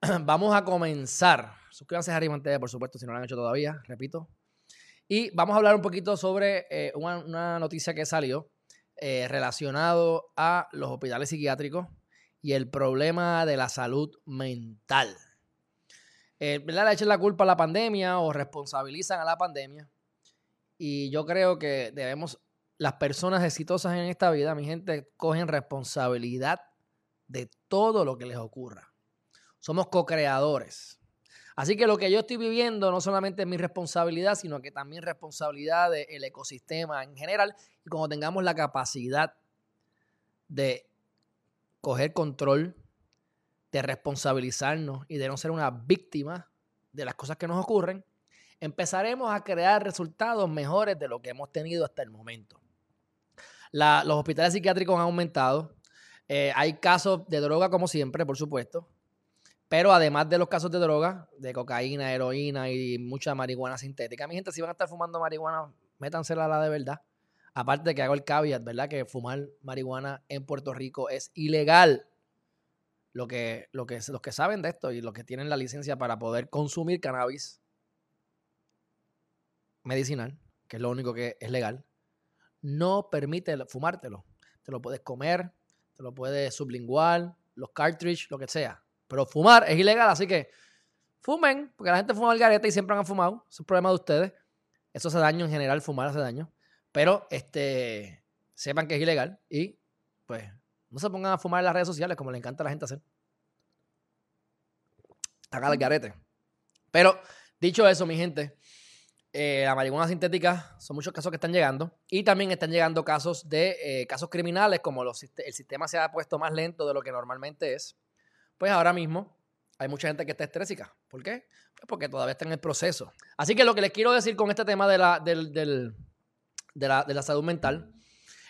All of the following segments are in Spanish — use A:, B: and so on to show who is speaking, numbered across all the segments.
A: vamos a comenzar. Suscríbanse a Harry Mantella, por supuesto, si no lo han hecho todavía, repito. Y vamos a hablar un poquito sobre eh, una, noticia que salió eh, relacionado a los hospitales psiquiátricos y el problema de la salud mental. Eh, ¿verdad? Le echan la culpa a la pandemia o responsabilizan a la pandemia. Y yo creo que debemos, las personas exitosas en esta vida, mi gente, cogen responsabilidad de todo lo que les ocurra. Somos co-creadores. Así que lo que yo estoy viviendo no solamente es mi responsabilidad, sino que también responsabilidad del ecosistema en general. Y cuando tengamos la capacidad de coger control, de responsabilizarnos y de no ser una víctima de las cosas que nos ocurren, empezaremos a crear resultados mejores de lo que hemos tenido hasta el momento. los hospitales psiquiátricos han aumentado. Eh, hay casos de droga, como siempre, por supuesto. Pero además de los casos de droga, de cocaína, heroína y mucha marihuana sintética, mi gente, si van a estar fumando marihuana, métansela a la de verdad. Aparte de que hago el caveat, ¿verdad? Que fumar marihuana en Puerto Rico es ilegal. Lo que, lo que, los que saben de esto y los que tienen la licencia para poder consumir cannabis medicinal, que es lo único que es legal, no permite fumártelo. Te lo puedes comer, te lo puedes sublingual, los cartridge, lo que sea. Pero fumar es ilegal, así que fumen, porque la gente fuma el garete y siempre han fumado. Es un problema de ustedes. Eso hace daño en general, fumar hace daño. Pero este, sepan que es ilegal y pues no se pongan a fumar en las redes sociales como le encanta a la gente hacer. Haga el garete. Pero dicho eso, mi gente, eh, la marihuana sintética son muchos casos que están llegando y también están llegando casos de eh, casos criminales como los, el sistema se ha puesto más lento de lo que normalmente es pues ahora mismo hay mucha gente que está estrésica. ¿Por qué? Pues porque todavía está en el proceso. Así que lo que les quiero decir con este tema de la, de la, salud mental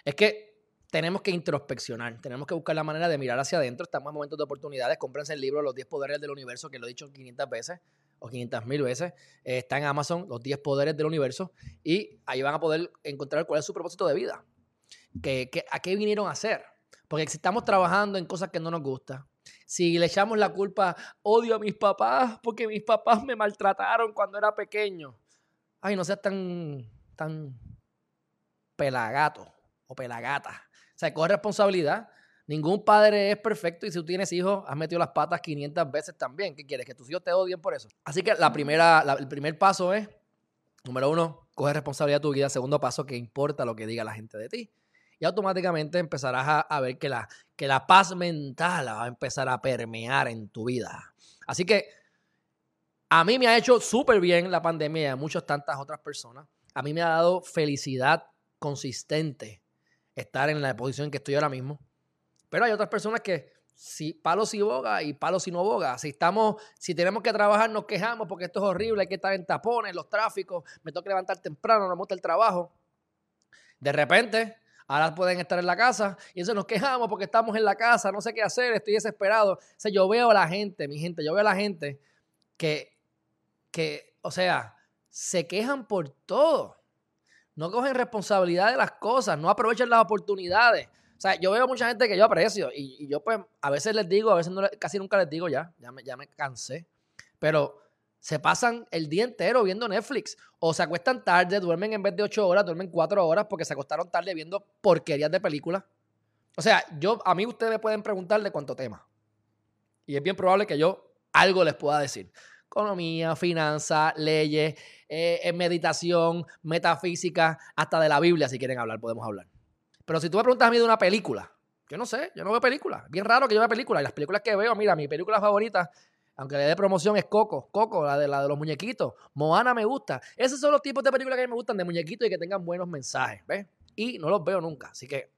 A: es que tenemos que introspeccionar, tenemos que buscar la manera de mirar hacia adentro. Estamos en momentos de oportunidades. Cómprense el libro Los 10 Poderes del Universo, que lo he dicho 500 veces o 500 mil veces. Eh, está en Amazon, Los 10 Poderes del Universo. Y ahí van a poder encontrar cuál es su propósito de vida. a qué vinieron a hacer? Porque si estamos trabajando en cosas que no nos gustan, si le echamos la culpa, odio a mis papás porque mis papás me maltrataron cuando era pequeño. Ay, no seas tan, tan pelagato o pelagata. O sea, coge responsabilidad. Ningún padre es perfecto y si tú tienes hijos, has metido las patas 500 veces también. ¿Qué quieres? ¿Que tus hijos te odien por eso? Así que la primera, el primer paso es, número uno, coge responsabilidad de tu vida. Segundo paso, que importa lo que diga la gente de ti y automáticamente empezarás a, ver que la, que la paz mental va a empezar a permear en tu vida. Así que a mí me ha hecho súper bien la pandemia y a muchas tantas otras personas. A mí me ha dado felicidad consistente estar en la posición en que estoy ahora mismo. Pero hay otras personas que si palo si boga y palo si no boga. Si estamos, si tenemos que trabajar, nos quejamos porque esto es horrible, hay que estar en tapones, los tráficos, me toca levantar temprano, no me gusta el trabajo. De repente, Ahora pueden estar en la casa y eso nos quejamos porque estamos en la casa, no sé qué hacer, estoy desesperado. O sea, yo veo a la gente, mi gente, yo veo a la gente que, que, o sea, se quejan por todo. No cogen responsabilidad de las cosas, no aprovechan las oportunidades. O sea, yo veo mucha gente que yo aprecio y, yo pues a veces les digo, a veces casi nunca les digo ya, ya me, ya me cansé. Pero se pasan el día entero viendo Netflix. O se acuestan tarde, duermen en vez de ocho horas, duermen cuatro horas porque se acostaron tarde viendo porquerías de películas. O sea, yo, a mí ustedes me pueden preguntar de cuánto tema. Y es bien probable que yo algo les pueda decir. Economía, finanzas, leyes, eh, meditación, metafísica, hasta de la Biblia, si quieren hablar, podemos hablar. Pero si tú me preguntas a mí de una película, yo no sé, yo no veo películas. Bien raro que yo vea películas. Y las películas que veo, mira, mi película favorita aunque le dé promoción, es Coco. Coco, la de, la de los muñequitos. Moana me gusta. Esos son los tipos de películas que a mí me gustan, de muñequitos y que tengan buenos mensajes, ¿ves? Y no los veo nunca. Así que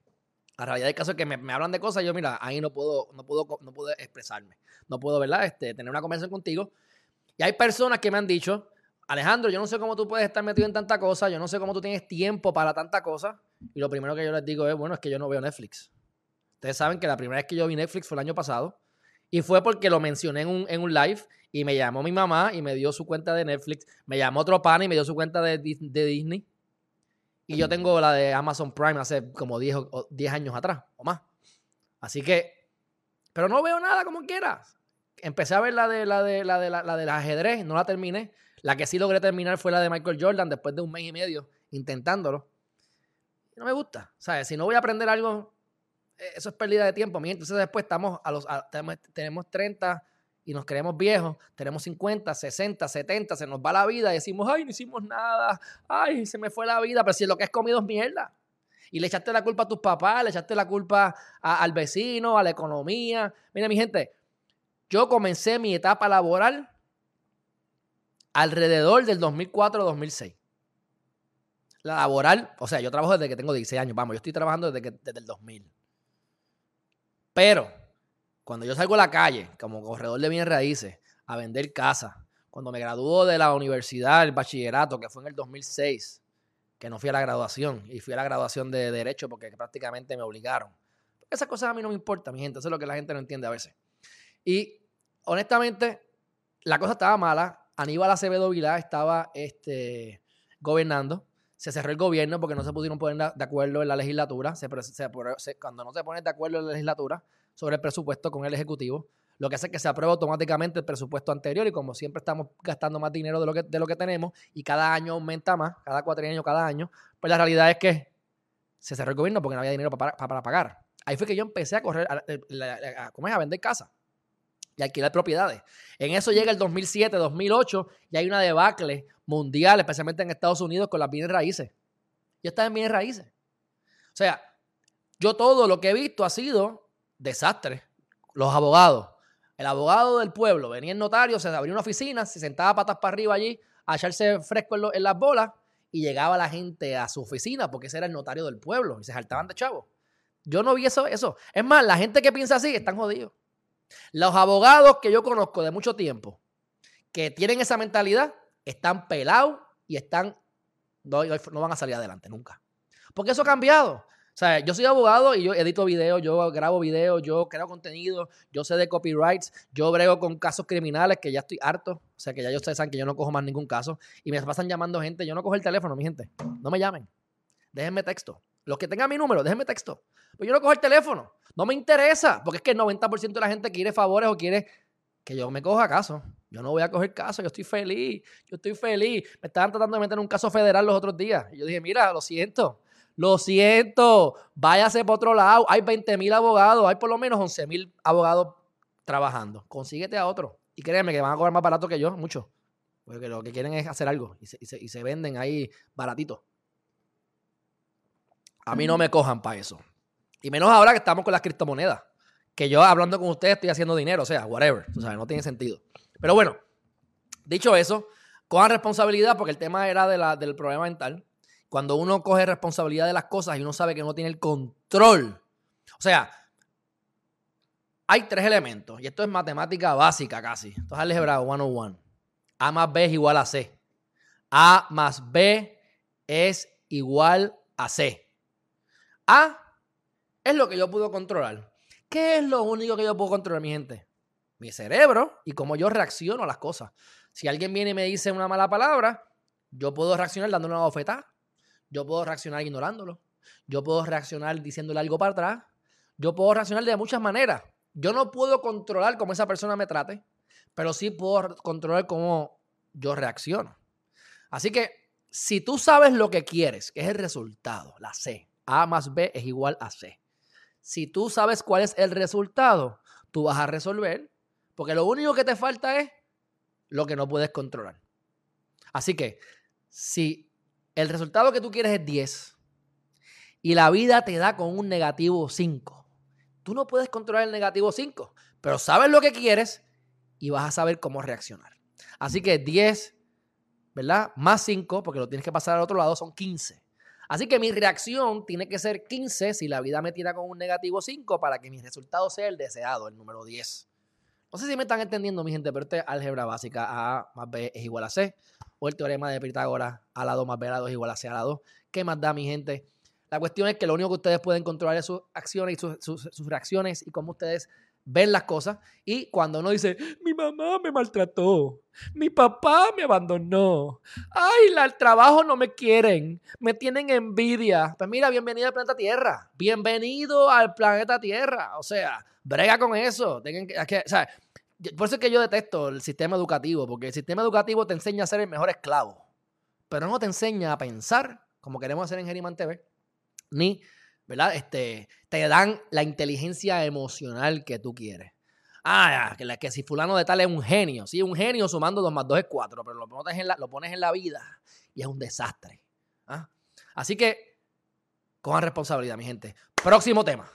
A: la realidad del caso es que me, hablan de cosas yo, mira, ahí no puedo, no puedo, no puedo expresarme. No puedo, ¿verdad? Este, tener una conversación contigo. Y hay personas que me han dicho, Alejandro, yo no sé cómo tú puedes estar metido en tanta cosa, yo no sé cómo tú tienes tiempo para tanta cosa. Y lo primero que yo les digo es, bueno, es que yo no veo Netflix. Ustedes saben que la primera vez que yo vi Netflix fue el año pasado. Y fue porque lo mencioné en un, en un live y me llamó mi mamá y me dio su cuenta de Netflix. Me llamó otro pana y me dio su cuenta de, de Disney. Y yo tengo la de Amazon Prime hace como 10, 10 años atrás o más. Así que, pero no veo nada como quieras. empecé a ver la de la de la de la, del ajedrez, no la terminé. La que sí logré terminar fue la de Michael Jordan después de un mes y medio intentándolo. No me gusta. ¿Sabes? Si no voy a aprender algo, eso es pérdida de tiempo. Entonces después estamos a los, tenemos 30 y nos creemos viejos, tenemos 50, 60, 70, se nos va la vida y decimos, ay, no hicimos nada, ay, se me fue la vida, pero si lo que has comido es mierda. Y le echaste la culpa a tus papás, le echaste la culpa al vecino, a la economía. Mira, mi gente, yo comencé mi etapa laboral alrededor del 2004-2006. La laboral, o sea, yo trabajo desde que tengo 16 años, vamos, yo estoy trabajando desde, que, desde el 2000. Pero cuando yo salgo a la calle como corredor de bienes raíces a vender casas, cuando me graduó de la universidad, el bachillerato, que fue en el 2006, que no fui a la graduación y fui a la graduación de Derecho porque prácticamente me obligaron. Esas cosas a mí no me importan, mi gente, eso es lo que la gente no entiende a veces. Y honestamente, la cosa estaba mala. Aníbal Acevedo Vilá estaba este, gobernando. Se cerró el gobierno porque no se pudieron poner de acuerdo en la legislatura. cuando no se pone de acuerdo en la legislatura, sobre el presupuesto con el Ejecutivo, lo que hace es que se aprueba automáticamente el presupuesto anterior y como siempre estamos gastando más dinero de lo que, de lo que tenemos y cada año aumenta más, cada cuatro años, cada año, pues la realidad es que se cerró el gobierno porque no había dinero para, para, pagar. Ahí fue que yo empecé a correr, a, a, a vender casa y alquilar propiedades. En eso llega el 2007, 2008 y hay una debacle mundial, especialmente en Estados Unidos, con las bienes raíces. Yo estaba en bienes raíces. O sea, yo todo lo que he visto ha sido desastre. Los abogados. El abogado del pueblo venía el notario, se abrió una oficina, se sentaba patas para arriba allí a echarse fresco en, las bolas y llegaba la gente a su oficina porque ese era el notario del pueblo y se saltaban de chavo. Yo no vi eso, eso. Es más, la gente que piensa así están jodidos. Los abogados que yo conozco de mucho tiempo que tienen esa mentalidad están pelados y están no, no van a salir adelante nunca. Porque eso ha cambiado. O sea, yo soy abogado y yo edito videos, yo grabo videos, yo creo contenido, yo sé de copyrights, yo brego con casos criminales que ya estoy harto. O sea, que ya ustedes saben que yo no cojo más ningún caso. Y me pasan llamando gente. Yo no cojo el teléfono, mi gente. No me llamen. Déjenme texto. Los que tengan mi número, déjenme texto. Pues yo no cojo el teléfono. No me interesa. Porque es que el 90% de la gente quiere favores o quiere que yo me coja caso. Yo no voy a coger caso, yo estoy feliz, yo estoy feliz. Me estaban tratando de meter en un caso federal los otros días. Y yo dije, mira, lo siento, lo siento, váyase por otro lado. Hay 20 mil abogados, hay por lo menos 11 mil abogados trabajando. Consíguete a otro. Y créeme que van a cobrar más barato que yo, mucho. Porque lo que quieren es hacer algo y se, venden ahí baratitos. A mí no me cojan para eso. Y menos ahora que estamos con las criptomonedas. Que yo hablando con ustedes estoy haciendo dinero, o sea, whatever. O sea, no tiene sentido. Pero bueno, dicho eso, cojan responsabilidad porque el tema era de la, del problema mental. Cuando uno coge responsabilidad de las cosas y uno sabe que no tiene el control. O sea, hay tres elementos, y esto es matemática básica casi. Esto es álgebra 101. A más B es igual a C. A más B es igual a C. A es lo que yo puedo controlar. ¿Qué es lo único que yo puedo controlar, mi gente? Mi cerebro y cómo yo reacciono a las cosas. Si alguien viene y me dice una mala palabra, yo puedo reaccionar dándole una bofetada. Yo puedo reaccionar ignorándolo. Yo puedo reaccionar diciéndole algo para atrás. Yo puedo reaccionar de muchas maneras. Yo no puedo controlar cómo esa persona me trate, pero sí puedo controlar cómo yo reacciono. Así que si tú sabes lo que quieres, que es el resultado, la C, A más B es igual a C. Si tú sabes cuál es el resultado, tú vas a resolver, porque lo único que te falta es lo que no puedes controlar. Así que si el resultado que tú quieres es 10 y la vida te da con un negativo 5. Tú no puedes controlar el negativo 5, pero sabes lo que quieres y vas a saber cómo reaccionar. Así que 10, ¿verdad? Más 5, porque lo tienes que pasar al otro lado, son 15. Así que mi reacción tiene que ser 15 si la vida me tira con un negativo 5 para que mi resultado sea el deseado, el número 10. No sé si me están entendiendo, mi gente, pero este es álgebra básica. A más B es igual a C o el teorema de Pitágoras, a la 2 más b a la 2 igual a c a la 2. ¿Qué más da, mi gente? La cuestión es que lo único que ustedes pueden controlar es sus acciones y sus, reacciones y cómo ustedes ven las cosas. Y cuando uno dice, mi mamá me maltrató, mi papá me abandonó, ay, la, el trabajo no me quieren, me tienen envidia. Pues mira, bienvenido al planeta Tierra, bienvenido al planeta Tierra. O sea, brega con eso. que, o sea, Por eso es que yo detesto el sistema educativo, porque el sistema educativo te enseña a ser el mejor esclavo, pero no te enseña a pensar como queremos hacer en Geriman TV, ni, ¿verdad? Este, te dan la inteligencia emocional que tú quieres. Ah, que, que si fulano de tal es un genio, sí, un genio sumando 2 más 2 es 4, pero lo pones en la, lo pones en la vida y es un desastre. ¿ah? Así que, cojan responsabilidad, mi gente. Próximo tema.